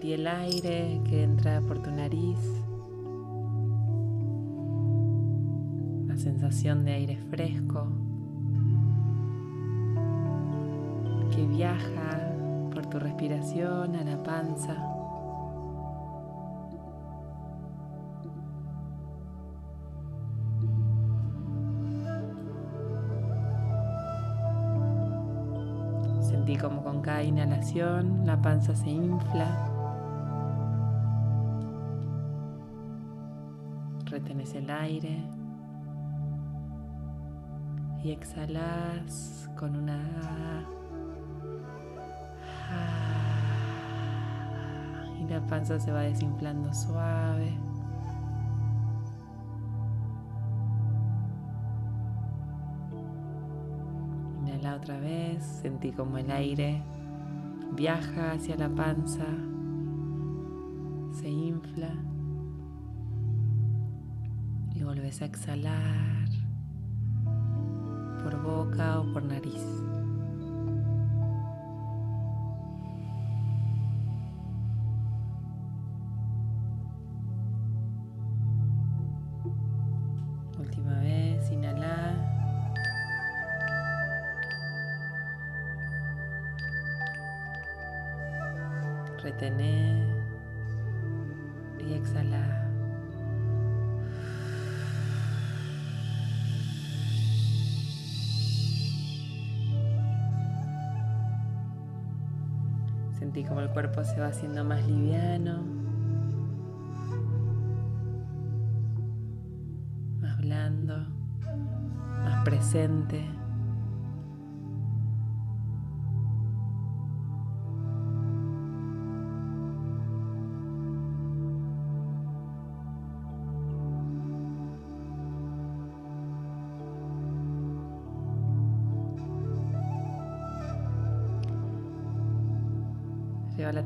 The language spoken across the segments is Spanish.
Sentí el aire que entra por tu nariz. La sensación de aire fresco que viaja por tu respiración a la panza. como con cada inhalación la panza se infla. El aire y exhalas con una y la panza se va desinflando suave. otra vez, sentí como el aire viaja hacia la panza, se infla y vuelves a exhalar por boca o por nariz. retener y exhalar. Sentí como el cuerpo se va haciendo más liviano, más blando, más presente.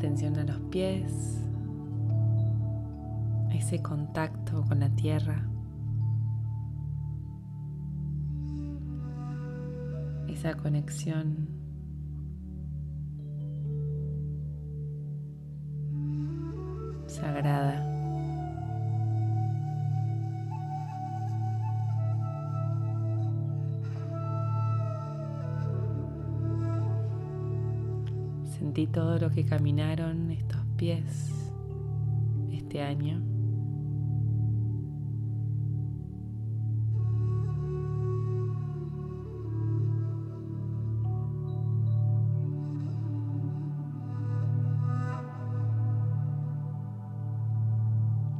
Atención a los pies, ese contacto con la tierra, esa conexión. sagrada. Sentí todo lo que caminaron estos pies este año.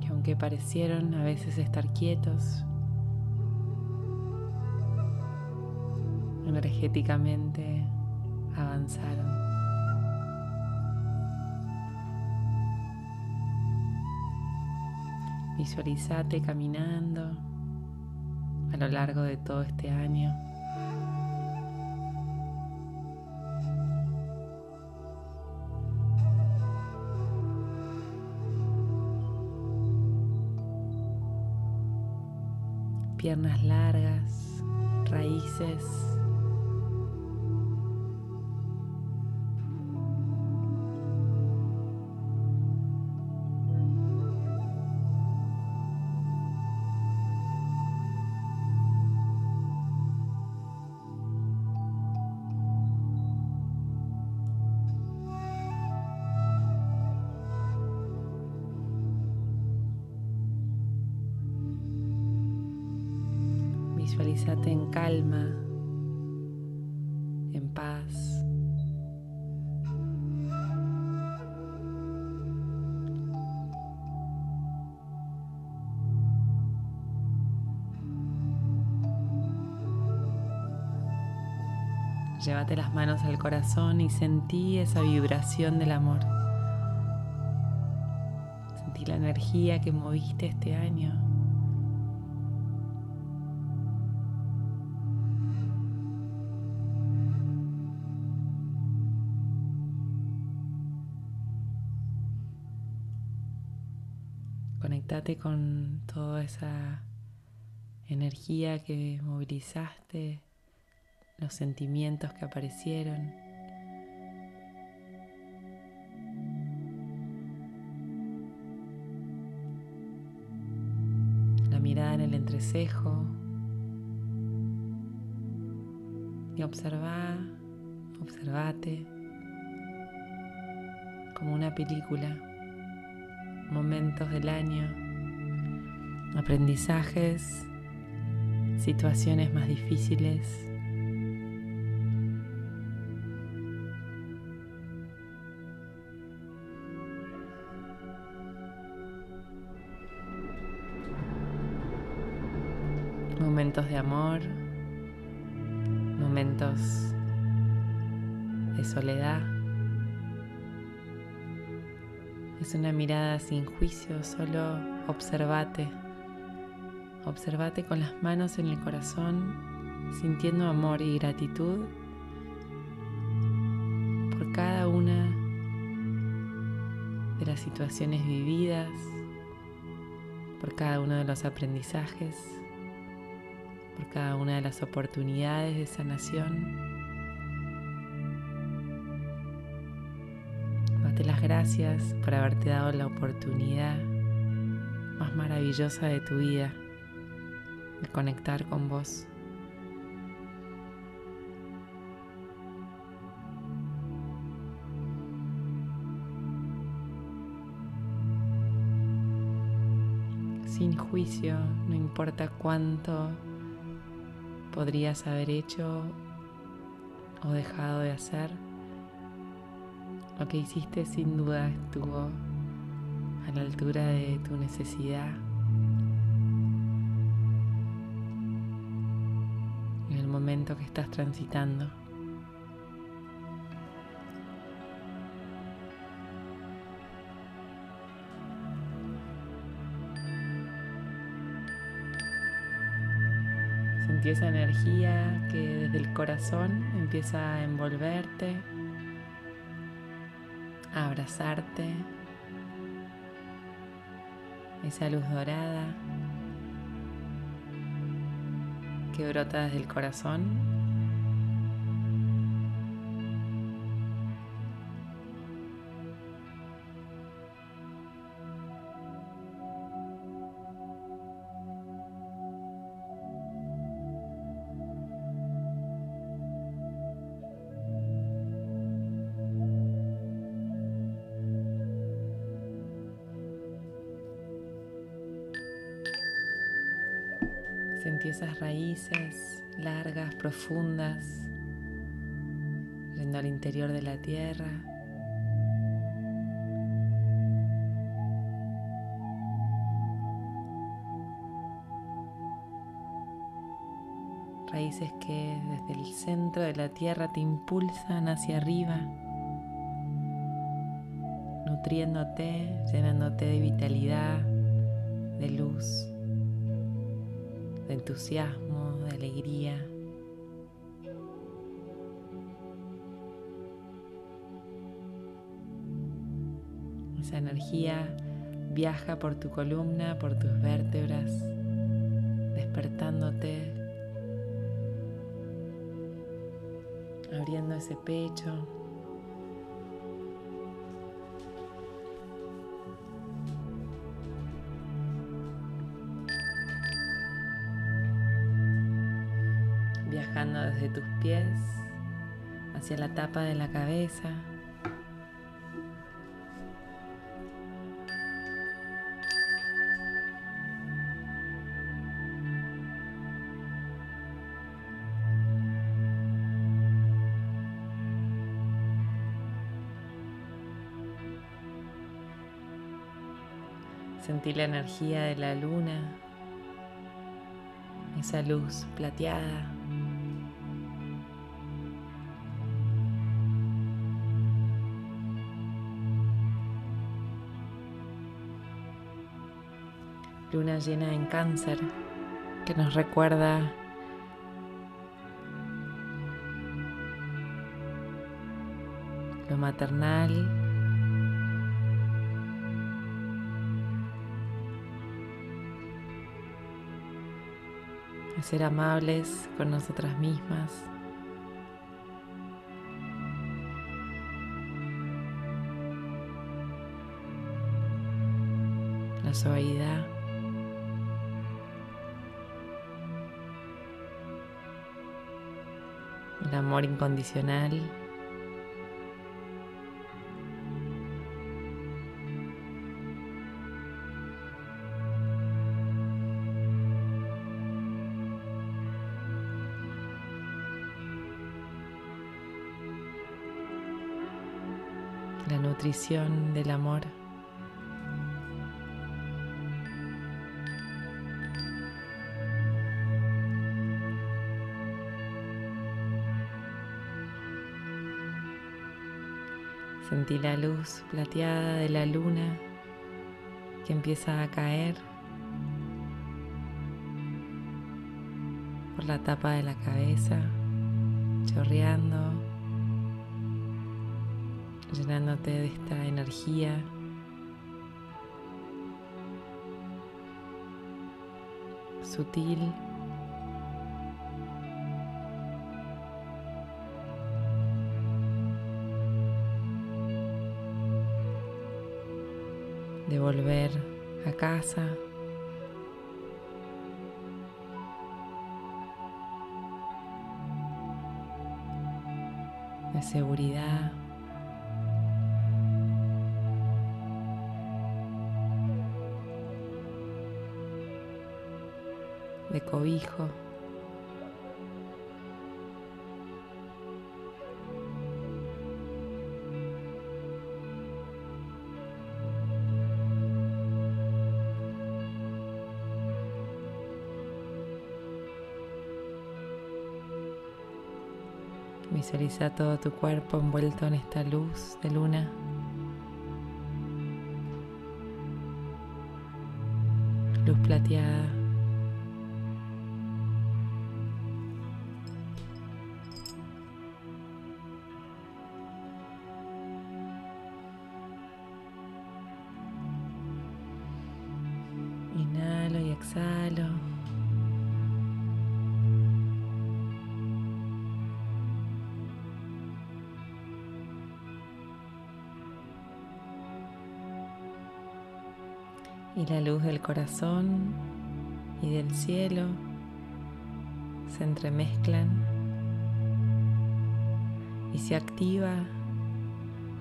Que aunque parecieron a veces estar quietos, energéticamente avanzaron. Visualizate caminando a lo largo de todo este año. Piernas largas, raíces Llévate las manos al corazón y sentí esa vibración del amor. Sentí la energía que moviste este año. Conectate con toda esa energía que movilizaste, los sentimientos que aparecieron. La mirada en el entrecejo. Y observa, observate como una película, momentos del año, aprendizajes, situaciones más difíciles. Momentos de amor, momentos de soledad. Es una mirada sin juicio, solo observate. Observate con las manos en el corazón, sintiendo amor y gratitud por cada una de las situaciones vividas, por cada uno de los aprendizajes por cada una de las oportunidades de sanación. Date las gracias por haberte dado la oportunidad más maravillosa de tu vida de conectar con vos. sin juicio, no importa cuánto podrías haber hecho o dejado de hacer. Lo que hiciste sin duda estuvo a la altura de tu necesidad. En el momento que estás transitando. Sentí esa energía que desde el corazón empieza a envolverte, a abrazarte, esa luz dorada que brota desde el corazón Sentí esas raíces largas, profundas, yendo al interior de la tierra. Raíces que desde el centro de la tierra te impulsan hacia arriba, nutriéndote, llenándote de vitalidad, de luz entusiasmo, de alegría. Esa energía viaja por tu columna, por tus vértebras, despertándote, abriendo ese pecho. Hacia la tapa de la cabeza. Sentí la energía de la luna, esa luz plateada luna llena en cáncer que nos recuerda lo maternal, a ser amables con nosotras mismas. La suavidad amor incondicional. La nutrición del amor. Sentí la luz plateada de la luna que empieza a caer por la tapa de la cabeza, chorreando, llenándote de esta energía. sutil de volver a casa. de seguridad. de cobijo. Visualiza todo tu cuerpo envuelto en esta luz de luna. Luz plateada. Y la luz del corazón y del cielo se entremezclan y se activa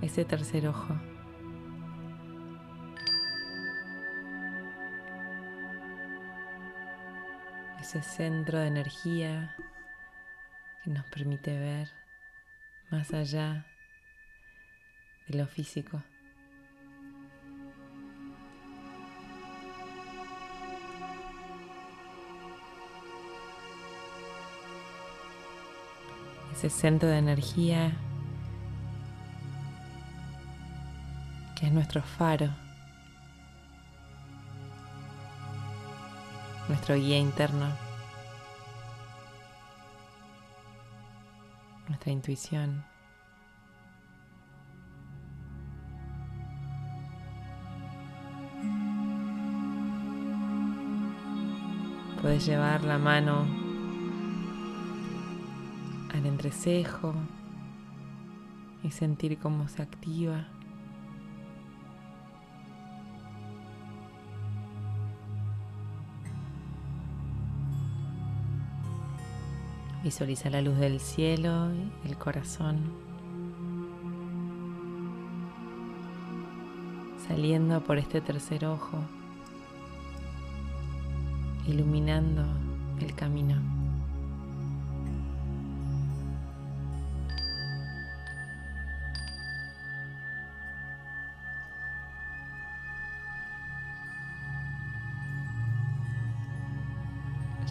ese tercer ojo. Ese centro de energía que nos permite ver más allá de lo físico. Ese centro de energía que es nuestro faro, nuestro guía interno, nuestra intuición. Puedes llevar la mano entrecejo y sentir cómo se activa. Visualiza la luz del cielo y el corazón saliendo por este tercer ojo, iluminando el camino.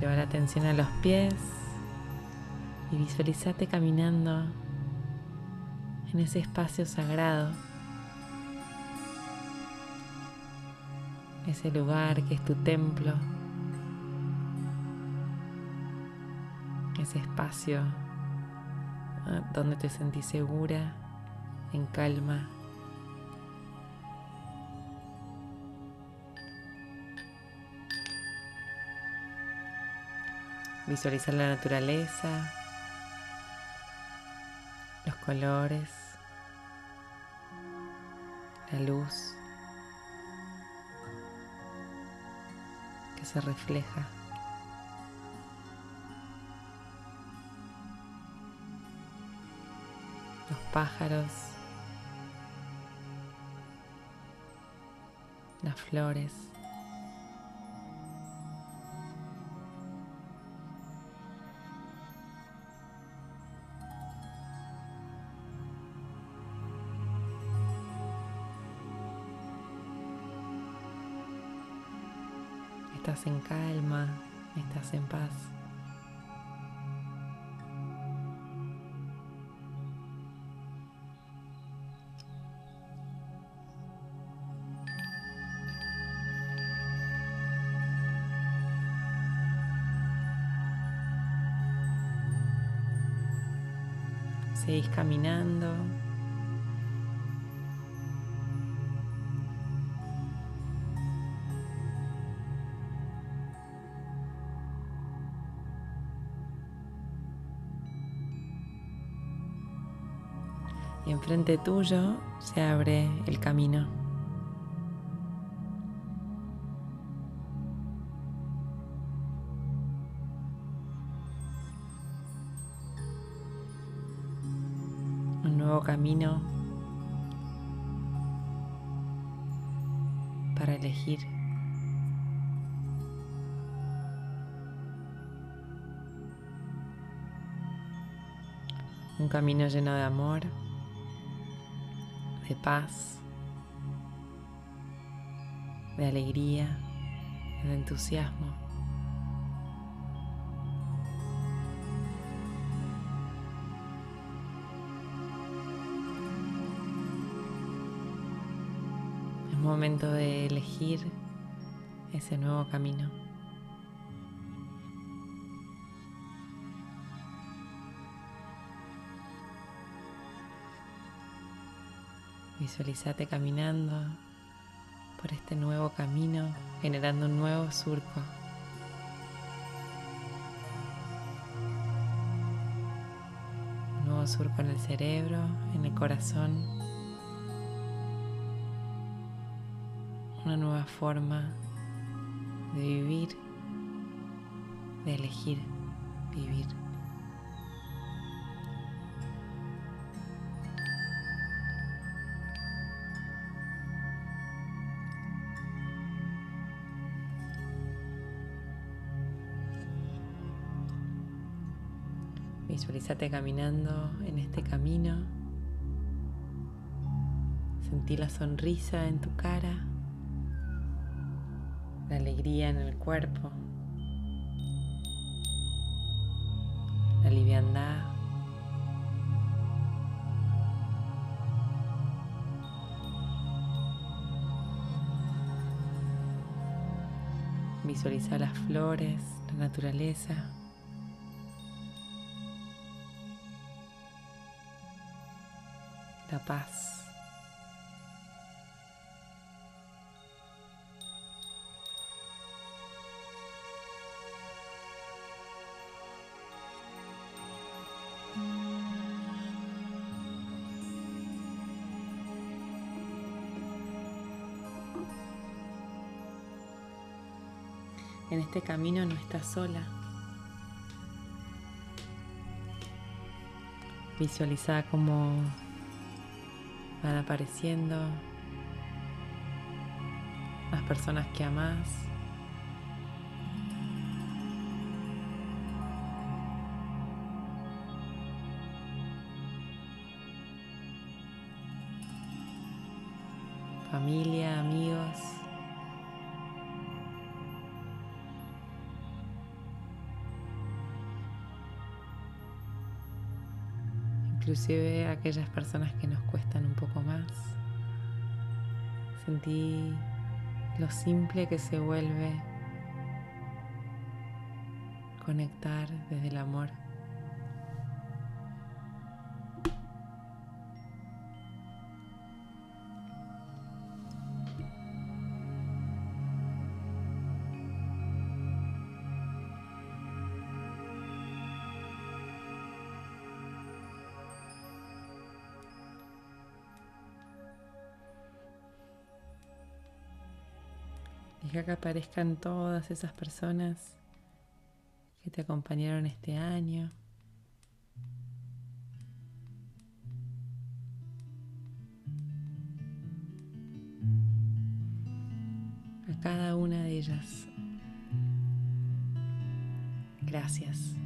Lleva la atención a los pies y visualizate caminando en ese espacio sagrado, ese lugar que es tu templo, ese espacio ah, donde te sentís segura, en calma. Visualizar la naturaleza, los colores, la luz que se refleja. pájaros, las flores. Estás en calma, estás en paz. Seguís caminando. Enfrente tuyo se abre el camino. Un nuevo camino para elegir. Un camino lleno de amor de paz, de alegría, de entusiasmo. Es momento de elegir ese nuevo camino. Visualizate caminando por este nuevo camino, generando un nuevo surco. Un nuevo surco en el cerebro, en el corazón. Una nueva forma de vivir, de elegir vivir. Visualízate caminando en este camino. Sentí la sonrisa en tu cara, la alegría en el cuerpo, la liviandad. Visualiza las flores, la naturaleza. En este camino no estás sola. Visualiza como van apareciendo las personas que amas. Familia, amigos. Inclusive aquellas personas que nos cuestan un poco más. Sentí lo simple que se vuelve conectar desde el amor. acá aparezcan todas esas personas que te acompañaron este año. A cada una de ellas. Gracias.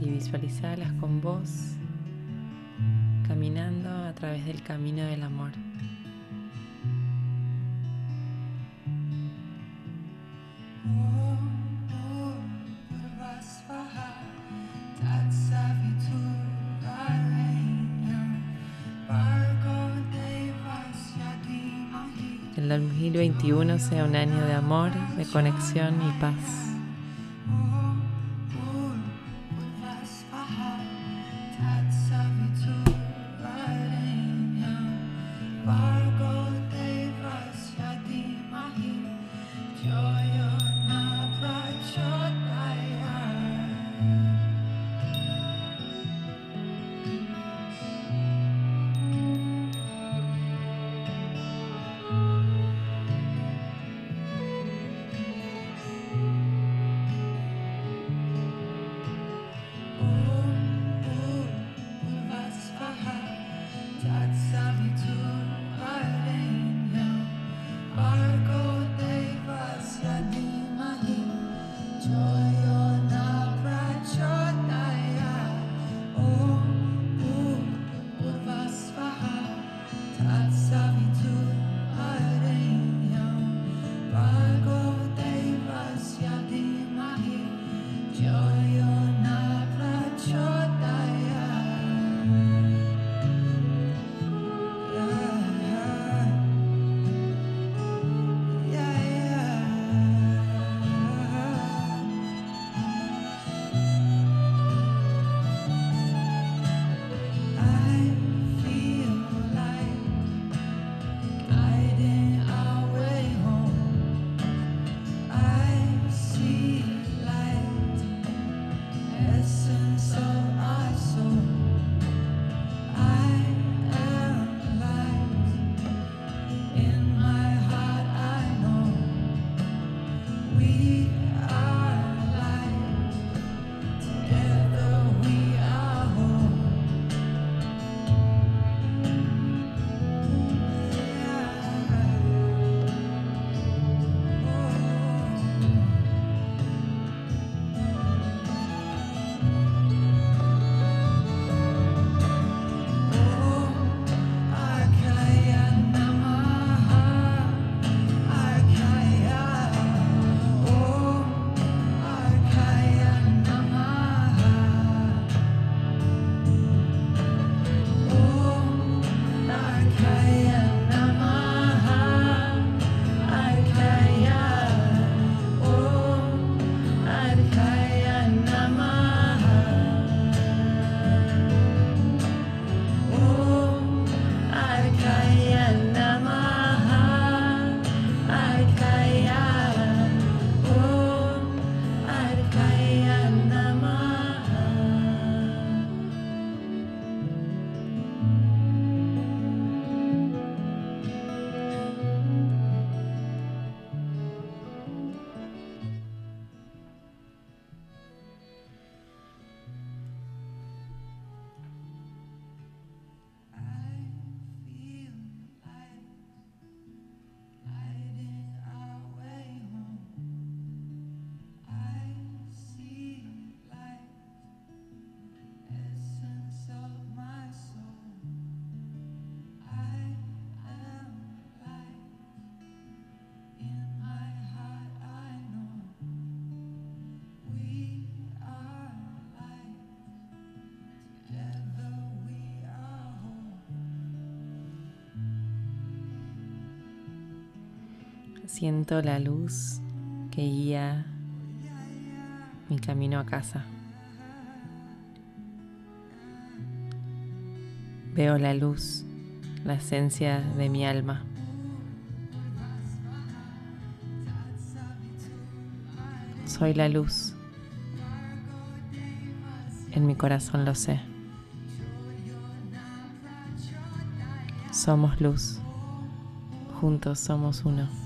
Y visualizalas con vos caminando a través del camino del amor. el 2021 sea un año de amor, de conexión y paz. Siento la luz que guía mi camino a casa. Veo la luz, la esencia de mi alma. Soy la luz. En mi corazón lo sé. Somos luz. Juntos somos uno.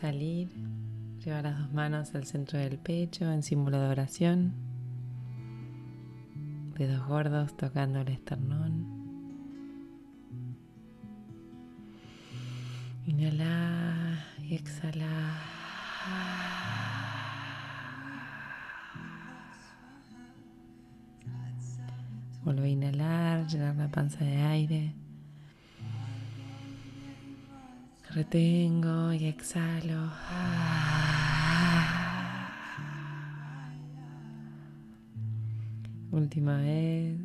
Salir, llevar las dos manos al centro del pecho en símbolo de oración, dedos gordos tocando el esternón. Inhala y exhala. Vuelve a inhalar, llenar la panza de aire. Retengo y exhalo. Última vez.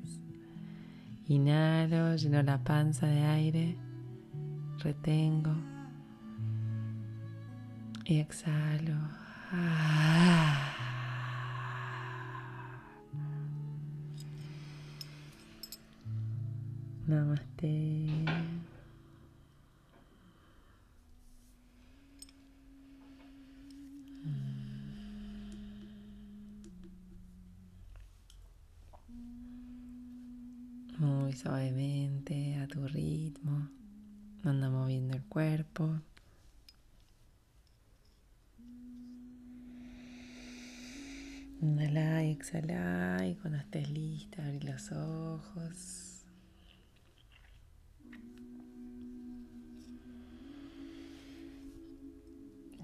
Inhalo, lleno la panza de aire. Retengo. Y exhalo. Namaste. Suavemente, a tu ritmo, anda moviendo el cuerpo. Inhala y exhala y cuando estés lista abrí los ojos.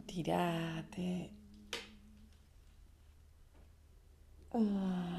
Tirate. Oh.